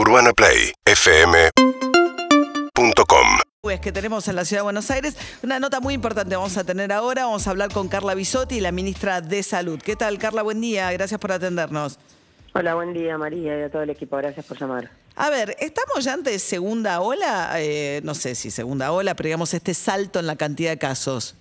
UrbanaPlayFM.com Es que tenemos en la ciudad de Buenos Aires una nota muy importante vamos a tener ahora. Vamos a hablar con Carla Bisotti, la ministra de Salud. ¿Qué tal, Carla? Buen día. Gracias por atendernos. Hola, buen día María y a todo el equipo. Gracias por llamar. A ver, ¿estamos ya ante segunda ola? Eh, no sé si segunda ola, pero digamos este salto en la cantidad de casos.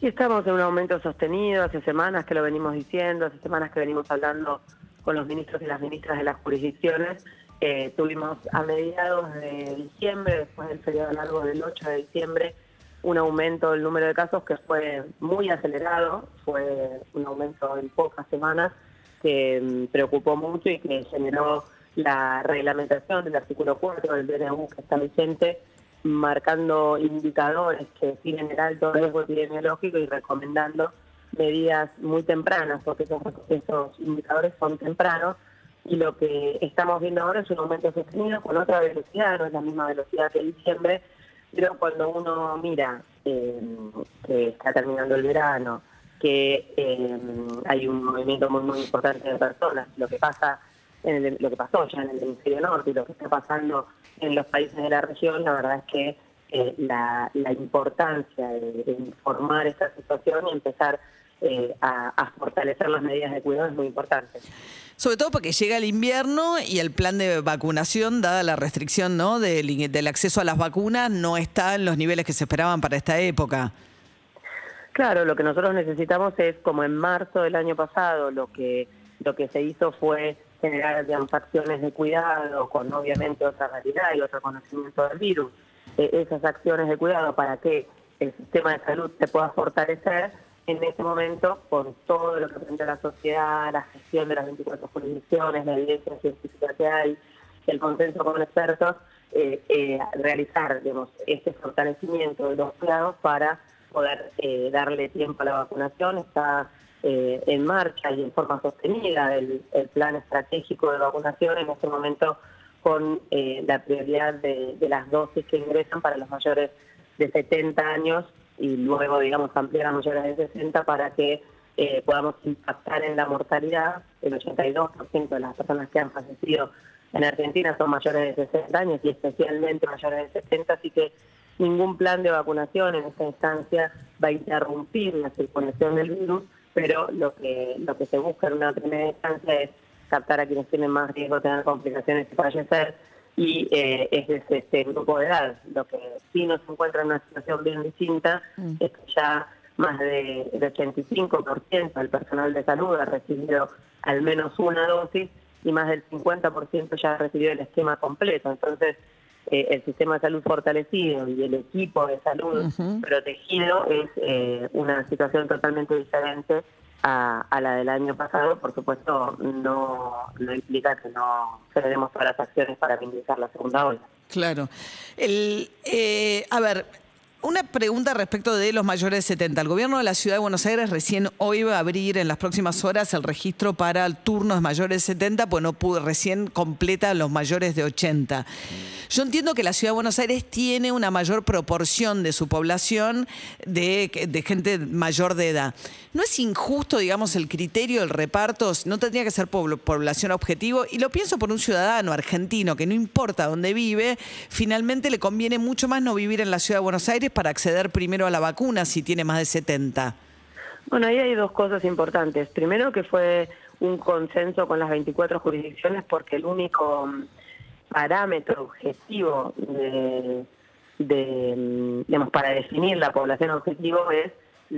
Y estamos en un aumento sostenido, hace semanas que lo venimos diciendo, hace semanas que venimos hablando con los ministros y las ministras de las jurisdicciones. Eh, tuvimos a mediados de diciembre, después del periodo largo del 8 de diciembre, un aumento del número de casos que fue muy acelerado, fue un aumento en pocas semanas que mm, preocupó mucho y que generó la reglamentación del artículo 4 del DNU que está vigente marcando indicadores que definen el alto riesgo epidemiológico y recomendando medidas muy tempranas, porque esos indicadores son tempranos y lo que estamos viendo ahora es un aumento sostenido con otra velocidad, no es la misma velocidad que diciembre, pero cuando uno mira eh, que está terminando el verano, que eh, hay un movimiento muy muy importante de personas, lo que pasa en lo que pasó ya en el hemisferio norte y lo que está pasando en los países de la región, la verdad es que eh, la, importancia de, informar esta situación y empezar eh, a, fortalecer las medidas de cuidado es muy importante. Sobre todo porque llega el invierno y el plan de vacunación, dada la restricción ¿no? del, del acceso a las vacunas, no está en los niveles que se esperaban para esta época. Claro, lo que nosotros necesitamos es, como en marzo del año pasado, lo que, lo que se hizo fue generar digamos, acciones de cuidado con obviamente otra realidad y otro conocimiento del virus, eh, esas acciones de cuidado para que el sistema de salud se pueda fortalecer en este momento con todo lo que presenta la sociedad, la gestión de las 24 jurisdicciones, la evidencia científica que hay, el consenso con expertos, eh, eh, realizar digamos, este fortalecimiento de los cuidados para poder darle tiempo a la vacunación. Está eh, en marcha y en forma sostenida el, plan estratégico de vacunación en este momento con eh, la prioridad de, las dosis que ingresan para los mayores de 70 años y luego, digamos, ampliar a mayores de 60 para que eh, podamos impactar en la mortalidad. El 82% de las personas que han fallecido en Argentina son mayores de 60 años y especialmente mayores de 70, así que ningún plan de vacunación en esta instancia va a interrumpir la circulación del virus pero lo que lo que se busca en una primera instancia es captar a quienes tienen más riesgo de tener complicaciones y fallecer y eh, es este grupo de edad. Lo que sí nos encuentra en una situación bien distinta mm. es que ya más de, del 85% del personal de salud ha recibido al menos una dosis y más del 50% ya ha recibido el esquema completo. Entonces, eh, el sistema de salud fortalecido y el equipo de salud protegido es eh, una situación totalmente diferente a, la del año pasado. Por supuesto, no, no implica que no cederemos todas las acciones para minimizar la segunda ola. Claro. El, eh, a ver, una pregunta respecto de los mayores de 70. El gobierno de la ciudad de Buenos Aires recién hoy va a abrir en las próximas horas el registro para el turno de mayores de 70, pues no pudo, recién completa los mayores de 80. Yo entiendo que la ciudad de Buenos Aires tiene una mayor proporción de su población de, de gente mayor de edad. ¿No es injusto, digamos, el criterio, el reparto? ¿No tendría que ser población objetivo? Y lo pienso por un ciudadano argentino que no importa dónde vive, finalmente le conviene mucho más no vivir en la ciudad de Buenos Aires para acceder primero a la vacuna si tiene más de 70? Bueno, ahí hay dos cosas importantes. Primero que fue un consenso con las 24 jurisdicciones porque el único mm, parámetro objetivo de, mm, digamos, para definir la población objetivo es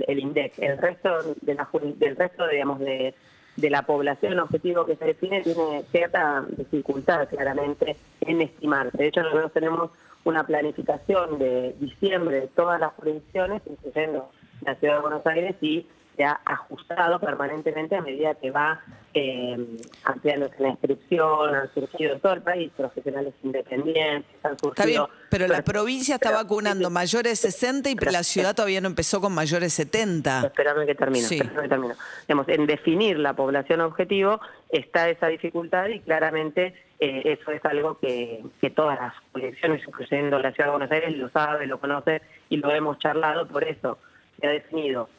el INDEC. El resto de la, del resto, digamos, de, de la población objetivo que se define tiene cierta dificultad claramente en estimarse. De hecho, nosotros tenemos una planificación de diciembre de todas las jurisdicciones, incluyendo la Ciudad de Buenos Aires, y se ha ajustado permanentemente a medida que va eh, ampliándose la inscripción, han surgido en todo el país profesionales independientes, han surgido... Está bien, pero la provincia está vacunando mayores de 60 y la ciudad todavía no empezó con mayores de 70. Espérame que termino, sí. que termino. Digamos, en definir la población objetivo está esa dificultad y claramente eh, eso es algo que, que todas las colecciones, incluyendo la Ciudad de Buenos Aires, lo sabe, lo conoce y lo hemos charlado, por eso se ha definido,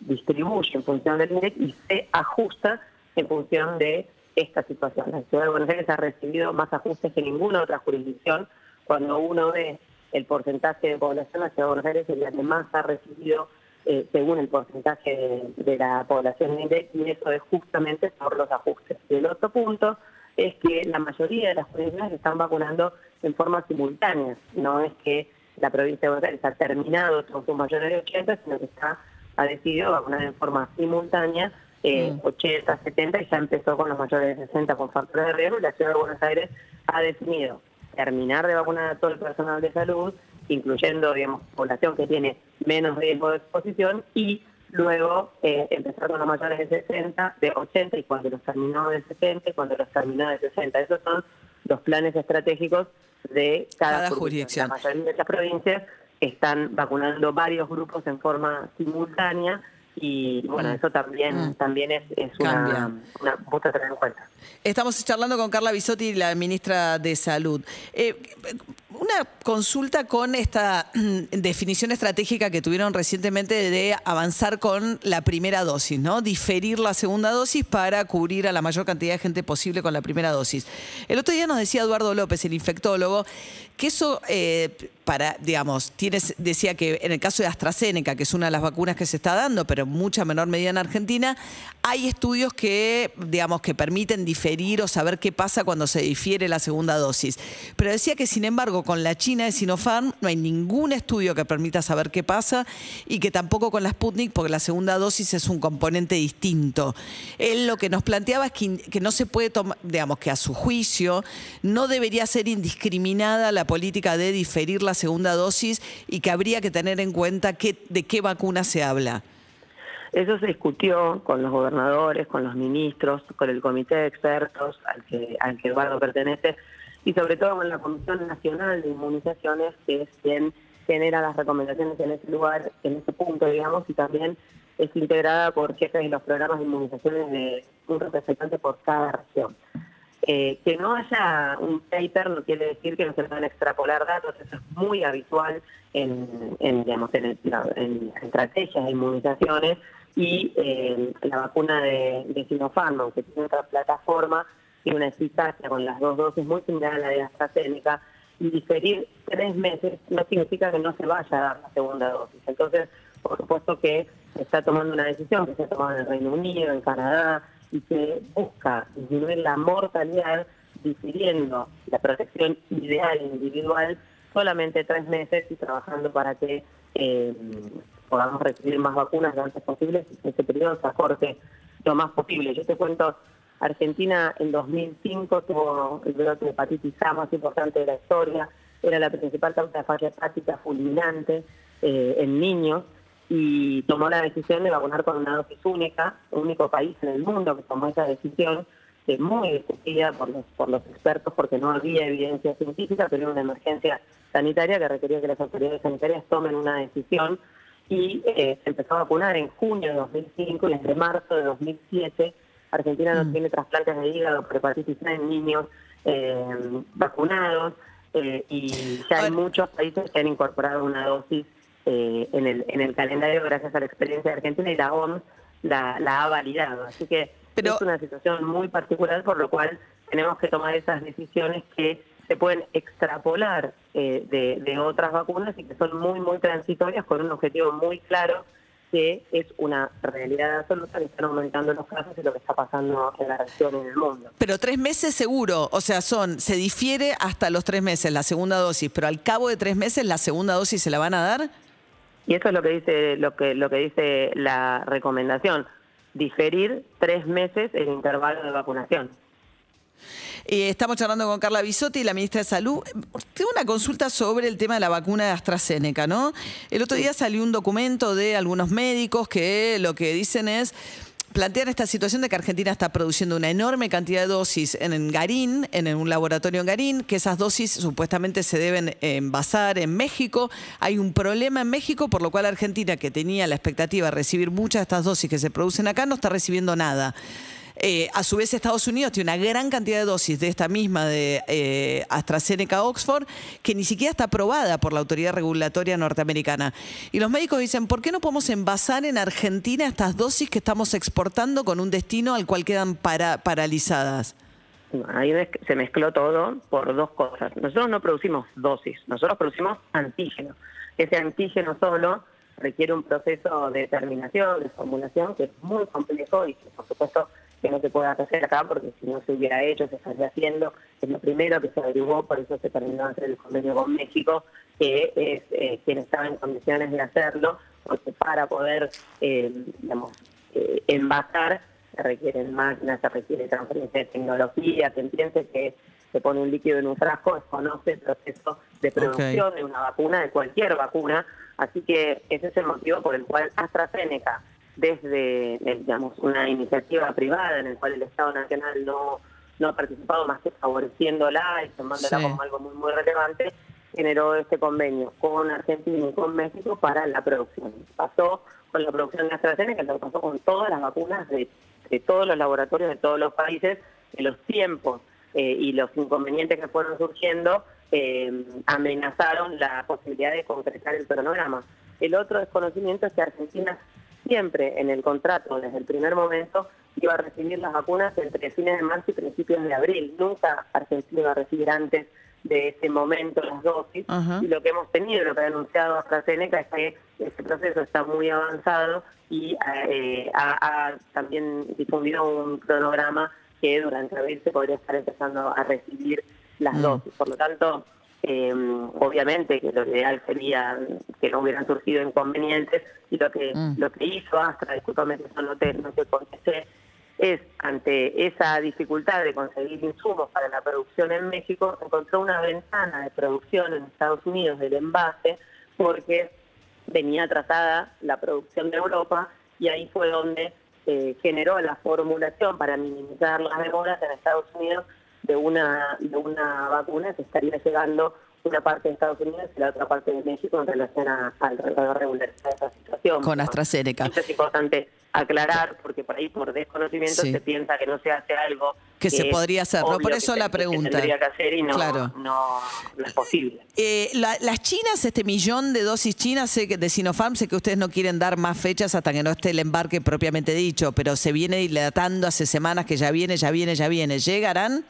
distribuye en función del INDEC y se ajusta en función de esta situación. La ciudad de Buenos Aires ha recibido más ajustes que ninguna otra jurisdicción. Cuando uno ve el porcentaje de población, la ciudad de Buenos Aires es la que más ha recibido eh, según el porcentaje de, la población index, y eso es justamente por los ajustes. Y el otro punto es que la mayoría de las jurisdicciones están vacunando en forma simultánea. No es que la provincia de Buenos Aires ha terminado con sus mayores de 80, sino que está ha decidido vacunar en forma simultánea eh, 80, 70 y ya empezó con los mayores de 60 con factores de riesgo y la ciudad de Buenos Aires ha decidido terminar de vacunar a todo el personal de salud, incluyendo, digamos, población que tiene menos riesgo de exposición y luego eh, empezar con los mayores de 60, de 80 y cuando los terminó de 70 y cuando los terminó de 60. Esos son los planes estratégicos de cada, jurisdicción. La mayoría de las provincias están vacunando varios grupos en forma simultánea y bueno, mm. eso también, mm. también es, una, una a tener en cuenta. Estamos charlando con Carla Bisotti, la ministra de Salud. Eh, una consulta con esta definición estratégica que tuvieron recientemente de avanzar con la primera dosis, ¿no? Diferir la segunda dosis para cubrir a la mayor cantidad de gente posible con la primera dosis. El otro día nos decía Eduardo López, el infectólogo, que eso eh, para, digamos, tienes, decía que en el caso de AstraZeneca, que es una de las vacunas que se está dando, pero en mucha menor medida en Argentina, hay estudios que, digamos, que permiten diferir o saber qué pasa cuando se difiere la segunda dosis. Pero decía que, sin embargo, con la China de Sinopharm no hay ningún estudio que permita saber qué pasa y que tampoco con la Sputnik, porque la segunda dosis es un componente distinto. Él lo que nos planteaba es que, que no se puede tomar, digamos, que a su juicio no debería ser indiscriminada la política de diferir la segunda dosis y que habría que tener en cuenta qué, de qué vacuna se habla. Eso se discutió con los gobernadores, con los ministros, con el comité de expertos al que, al que Eduardo pertenece y sobre todo con la Comisión Nacional de Inmunizaciones, que es quien genera las recomendaciones en ese lugar, en ese punto, digamos, y también es integrada por jefes de los programas de inmunizaciones de un representante por cada región. Eh, que no haya un paper no quiere decir que no se puedan extrapolar datos, eso es muy habitual en, digamos, en, estrategias de inmunizaciones y eh, la vacuna de, de Sinopharm, que tiene otra plataforma, tiene una eficacia con las dos dosis muy similar a la de AstraZeneca, y diferir tres meses no significa que no se vaya a dar la segunda dosis. Entonces, por supuesto que está tomando una decisión que se ha tomado en el Reino Unido, en Canadá, y que busca disminuir la mortalidad difiriendo la protección ideal individual solamente tres meses y trabajando para que eh, podamos recibir más vacunas lo antes posible. Y ese periodo se acorte lo más posible. Yo te cuento, Argentina en 2005 tuvo el brote de hepatitis A más importante de la historia, era la principal causa de falla hepática fulminante eh, en niños y tomó la decisión de vacunar con una dosis única, el único país en el mundo que tomó esa decisión, que muy discutida por los, por los expertos porque no había evidencia científica, pero era una emergencia sanitaria que requería que las autoridades sanitarias tomen una decisión y eh, se empezó a vacunar en junio de 2005 y desde marzo de 2007 Argentina no mm. tiene trasplantes de hígado por hepatitis en niños eh, vacunados eh, y ya hay muchos países que han incorporado una dosis eh, en, el, en el calendario gracias a la experiencia de Argentina y la OMS la, ha validado. Así que es una situación muy particular por lo cual tenemos que tomar esas decisiones que se pueden extrapolar eh, de, de otras vacunas y que son muy, muy transitorias con un objetivo muy claro que es una realidad absoluta que están aumentando los casos y lo que está pasando en la región y en el mundo. Pero tres meses seguro, o sea, son, se difiere hasta los tres meses la segunda dosis, pero al cabo de tres meses la segunda dosis se la van a dar. Y eso es lo que dice lo que lo que dice la recomendación, diferir tres meses el intervalo de vacunación. Eh, estamos charlando con Carla Bisotti, la ministra de Salud. Tengo una consulta sobre el tema de la vacuna de AstraZeneca, ¿no? El otro día salió un documento de algunos médicos que lo que dicen es plantean esta situación de que Argentina está produciendo una enorme cantidad de dosis en Garín, en un laboratorio en Garín, que esas dosis supuestamente se deben envasar en México. Hay un problema en México, por lo cual Argentina, que tenía la expectativa de recibir muchas de estas dosis que se producen acá, no está recibiendo nada. Eh, a su vez, Estados Unidos tiene una gran cantidad de dosis de esta misma de eh, AstraZeneca Oxford que ni siquiera está aprobada por la autoridad regulatoria norteamericana. Y los médicos dicen, ¿por qué no podemos envasar en Argentina estas dosis que estamos exportando con un destino al cual quedan paralizadas? Ahí se mezcló todo por dos cosas. Nosotros no producimos dosis, nosotros producimos antígenos. Ese antígeno solo requiere un proceso de determinación, de formulación, que es muy complejo y que por supuesto que no se puede hacer acá porque si no se hubiera hecho, se estaría haciendo. Es lo primero que se averiguó, por eso se terminó de hacer el convenio con México, que es eh, quien estaba en condiciones de hacerlo, porque para poder, eh, digamos, eh, envasar se requieren máquinas, se requiere transferencia de tecnología, que piense que se pone un líquido en un frasco, desconoce el proceso de producción de una vacuna, de cualquier vacuna, así que ese es el motivo por el cual AstraZeneca, desde digamos una iniciativa privada en el cual el Estado Nacional no, no ha participado más que favoreciéndola y tomándola como algo muy muy relevante, generó este convenio con Argentina y con México para la producción. Pasó con la producción de AstraZeneca, lo pasó con todas las vacunas de de todos los laboratorios de todos los países, que los tiempos eh, y los inconvenientes que fueron surgiendo eh, amenazaron la posibilidad de concretar el cronograma. El otro desconocimiento es que Argentina siempre en el contrato, desde el primer momento, iba a recibir las vacunas entre fines de marzo y principios de abril. Nunca Argentina iba a recibir antes de ese momento las dosis. Y lo que hemos tenido, lo que ha anunciado AstraZeneca, es que este proceso está muy avanzado y eh, ha, también difundido un cronograma que durante abril se podría estar empezando a recibir las mm. dosis. Por lo tanto, eh, obviamente que lo ideal sería que no hubieran surgido inconvenientes y lo que mm. lo que hizo Astra, discúlpame que eso no te, no te contesté, es ante esa dificultad de conseguir insumos para la producción en México, encontró una ventana de producción en Estados Unidos del envase porque venía atrasada la producción de Europa y ahí fue donde eh, generó la formulación para minimizar las demoras en Estados Unidos de una, de una vacuna que estaría llegando una parte de Estados Unidos y la otra parte de México en relación a, al regularizar esa situación. Con AstraZeneca. es importante aclarar, porque por ahí por desconocimiento se piensa que no se hace algo que, se podría hacer, ¿no? Por eso la pregunta. Que tendría que hacer y no, no, es posible. Eh, las chinas, este millón de dosis chinas sé que de Sinopharm, sé que ustedes no quieren dar más fechas hasta que no esté el embarque propiamente dicho, pero se viene dilatando hace semanas que ya viene, ya viene, ya viene. ¿Llegarán?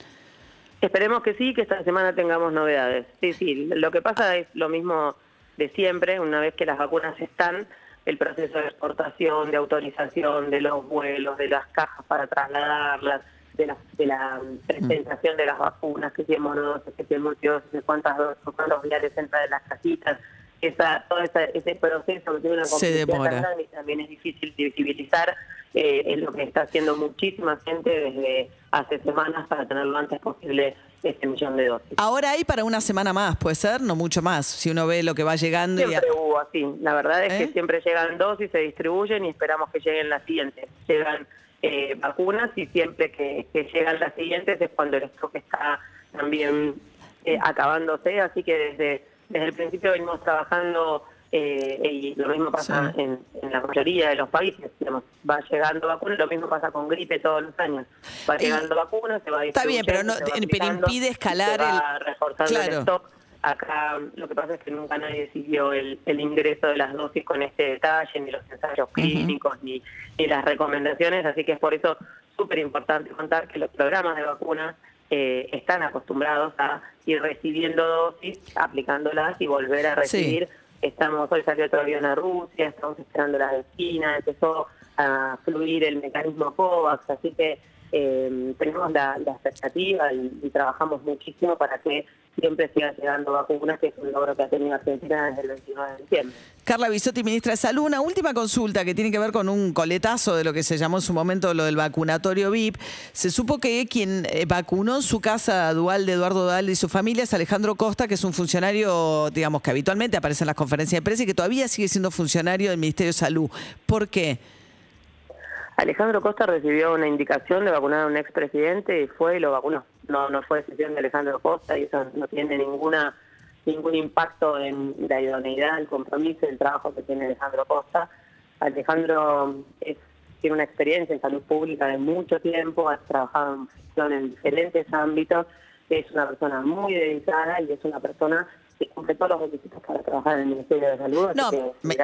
Esperemos que sí, que esta semana tengamos novedades. Sí, sí, lo que pasa es lo mismo de siempre, una vez que las vacunas están, el proceso de exportación, de autorización, de los vuelos, de las cajas para trasladarlas, de la, de la presentación de las vacunas, que si es monodosis, que si es multidosis, cuántas dosis, cuántos viales entra de las casitas, esa, todo ese proceso que tiene una y también es difícil de visibilizar, eh, es lo que está haciendo muchísima gente desde hace semanas para tener lo antes posible este millón de dosis. Ahora hay para una semana más, puede ser, no mucho más, si uno ve lo que va llegando. Siempre hubo así, la verdad es que ¿Eh? siempre llegan dosis, se distribuyen y esperamos que lleguen las siguientes. Llegan eh, vacunas y siempre que, llegan las siguientes es cuando el stock está también eh, acabándose, así que desde, desde el principio venimos trabajando eh, y lo mismo pasa en, la mayoría de los países, digamos, va llegando vacunas, lo mismo pasa con gripe todos los años, va llegando vacunas, se va Está bien, pero, no, impide escalar el... el stock. Acá lo que pasa es que nunca nadie siguió el, ingreso de las dosis con este detalle, ni los ensayos clínicos, ni, ni las recomendaciones, así que es por eso súper importante contar que los programas de vacunas eh, están acostumbrados a ir recibiendo dosis, aplicándolas y volver a recibir. Estamos, hoy salió otro avión a Rusia, estamos esperando las de China, empezó a fluir el mecanismo COVAX, así que eh, tenemos la, expectativa y, trabajamos muchísimo para que siempre sigan llegando vacunas, que es un logro que ha tenido Argentina desde el 29 de diciembre. Carla Bisotti, ministra de Salud, una última consulta que tiene que ver con un coletazo de lo que se llamó en su momento lo del vacunatorio VIP. Se supo que quien eh, vacunó en su casa dual de Eduardo Dual y su familia es Alejandro Costa, que es un funcionario, digamos, que habitualmente aparece en las conferencias de prensa y que todavía sigue siendo funcionario del Ministerio de Salud. ¿Por qué? Alejandro Costa recibió una indicación de vacunar a un expresidente y fue y lo vacunó. No, no fue decisión de Alejandro Costa y eso no tiene ninguna ningún impacto en la idoneidad, el compromiso, el trabajo que tiene Alejandro Costa. Alejandro tiene una experiencia en salud pública de mucho tiempo, ha trabajado en diferentes ámbitos, es una persona muy dedicada y es una persona que cumple todos los requisitos para trabajar en el Ministerio de Salud. No, me,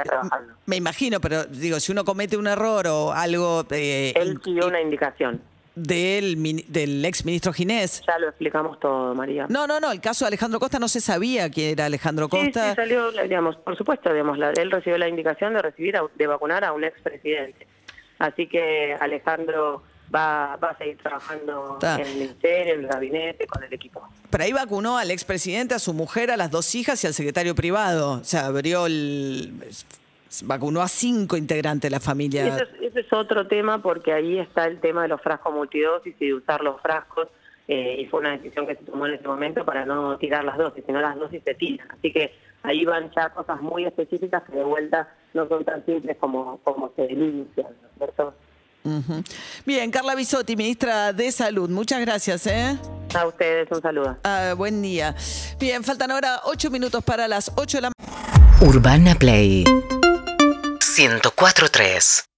me, imagino, pero digo, si uno comete un error o algo... Eh, Él siguió una indicación del, del ex ministro Ginés. Ya lo explicamos todo, María. No, no, no, el caso de Alejandro Costa no se sabía quién era Alejandro Costa. Sí, sí salió, digamos, por supuesto, digamos, él recibió la indicación de recibir, de vacunar a un expresidente. Así que Alejandro va, va a seguir trabajando en el ministerio, en el gabinete, con el equipo. Pero ahí vacunó al expresidente, a su mujer, a las dos hijas y al secretario privado. O sea, abrió el vacunó a cinco integrantes de la familia. Ese es, otro tema porque ahí está el tema de los frascos multidosis y de usar los frascos. Eh, y fue una decisión que se tomó en ese momento para no tirar las dosis, sino las dosis se tiran. Así que ahí van ya cosas muy específicas que de vuelta no son tan simples como, como se denuncian, Bien, Carla Bisotti, ministra de Salud, muchas gracias. ¿eh? A ustedes, un saludo. Ah, buen día. Bien, faltan ahora ocho minutos para las ocho de la Urbana Play 104.3